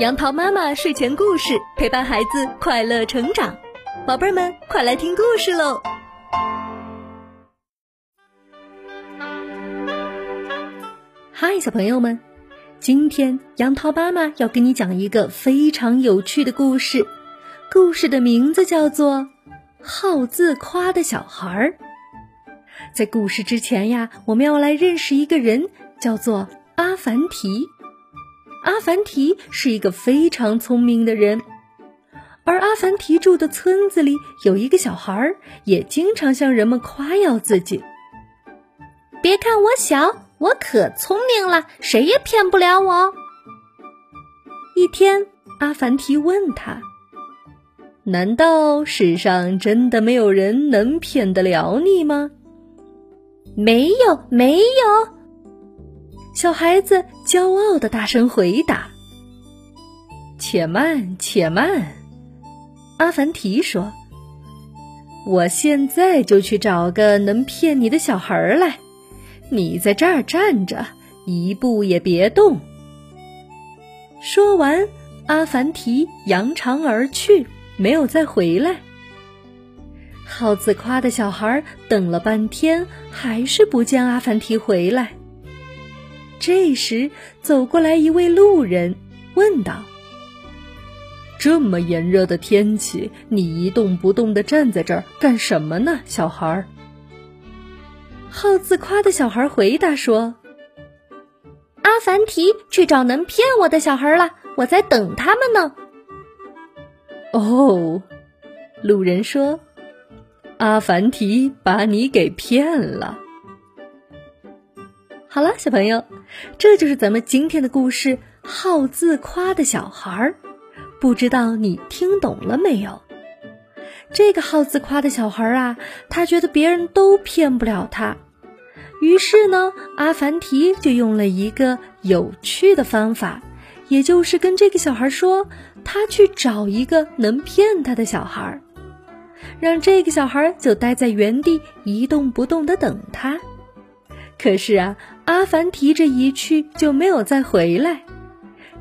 杨桃妈妈睡前故事陪伴孩子快乐成长，宝贝儿们快来听故事喽！嗨，小朋友们，今天杨桃妈妈要给你讲一个非常有趣的故事，故事的名字叫做《好自夸的小孩儿》。在故事之前呀，我们要来认识一个人，叫做阿凡提。阿凡提是一个非常聪明的人，而阿凡提住的村子里有一个小孩，也经常向人们夸耀自己。别看我小，我可聪明了，谁也骗不了我。一天，阿凡提问他：“难道世上真的没有人能骗得了你吗？”“没有，没有。”小孩子骄傲的大声回答：“且慢，且慢。”阿凡提说：“我现在就去找个能骗你的小孩来。你在这儿站着，一步也别动。”说完，阿凡提扬长而去，没有再回来。好自夸的小孩等了半天，还是不见阿凡提回来。这时，走过来一位路人，问道：“这么炎热的天气，你一动不动的站在这儿干什么呢，小孩儿？”好自夸的小孩回答说：“阿凡提去找能骗我的小孩了，我在等他们呢。”哦，路人说：“阿凡提把你给骗了。”好了，小朋友，这就是咱们今天的故事《好自夸的小孩儿》。不知道你听懂了没有？这个好自夸的小孩儿啊，他觉得别人都骗不了他。于是呢，阿凡提就用了一个有趣的方法，也就是跟这个小孩说，他去找一个能骗他的小孩儿，让这个小孩就待在原地一动不动的等他。可是啊，阿凡提这一去就没有再回来。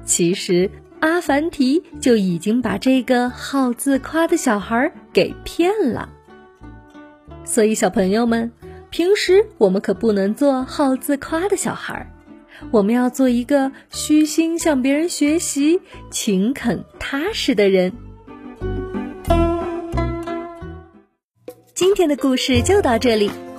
其实阿凡提就已经把这个好自夸的小孩给骗了。所以小朋友们，平时我们可不能做好自夸的小孩，我们要做一个虚心向别人学习、勤恳踏实的人。今天的故事就到这里。